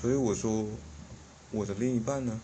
所以我说我的另一半呢？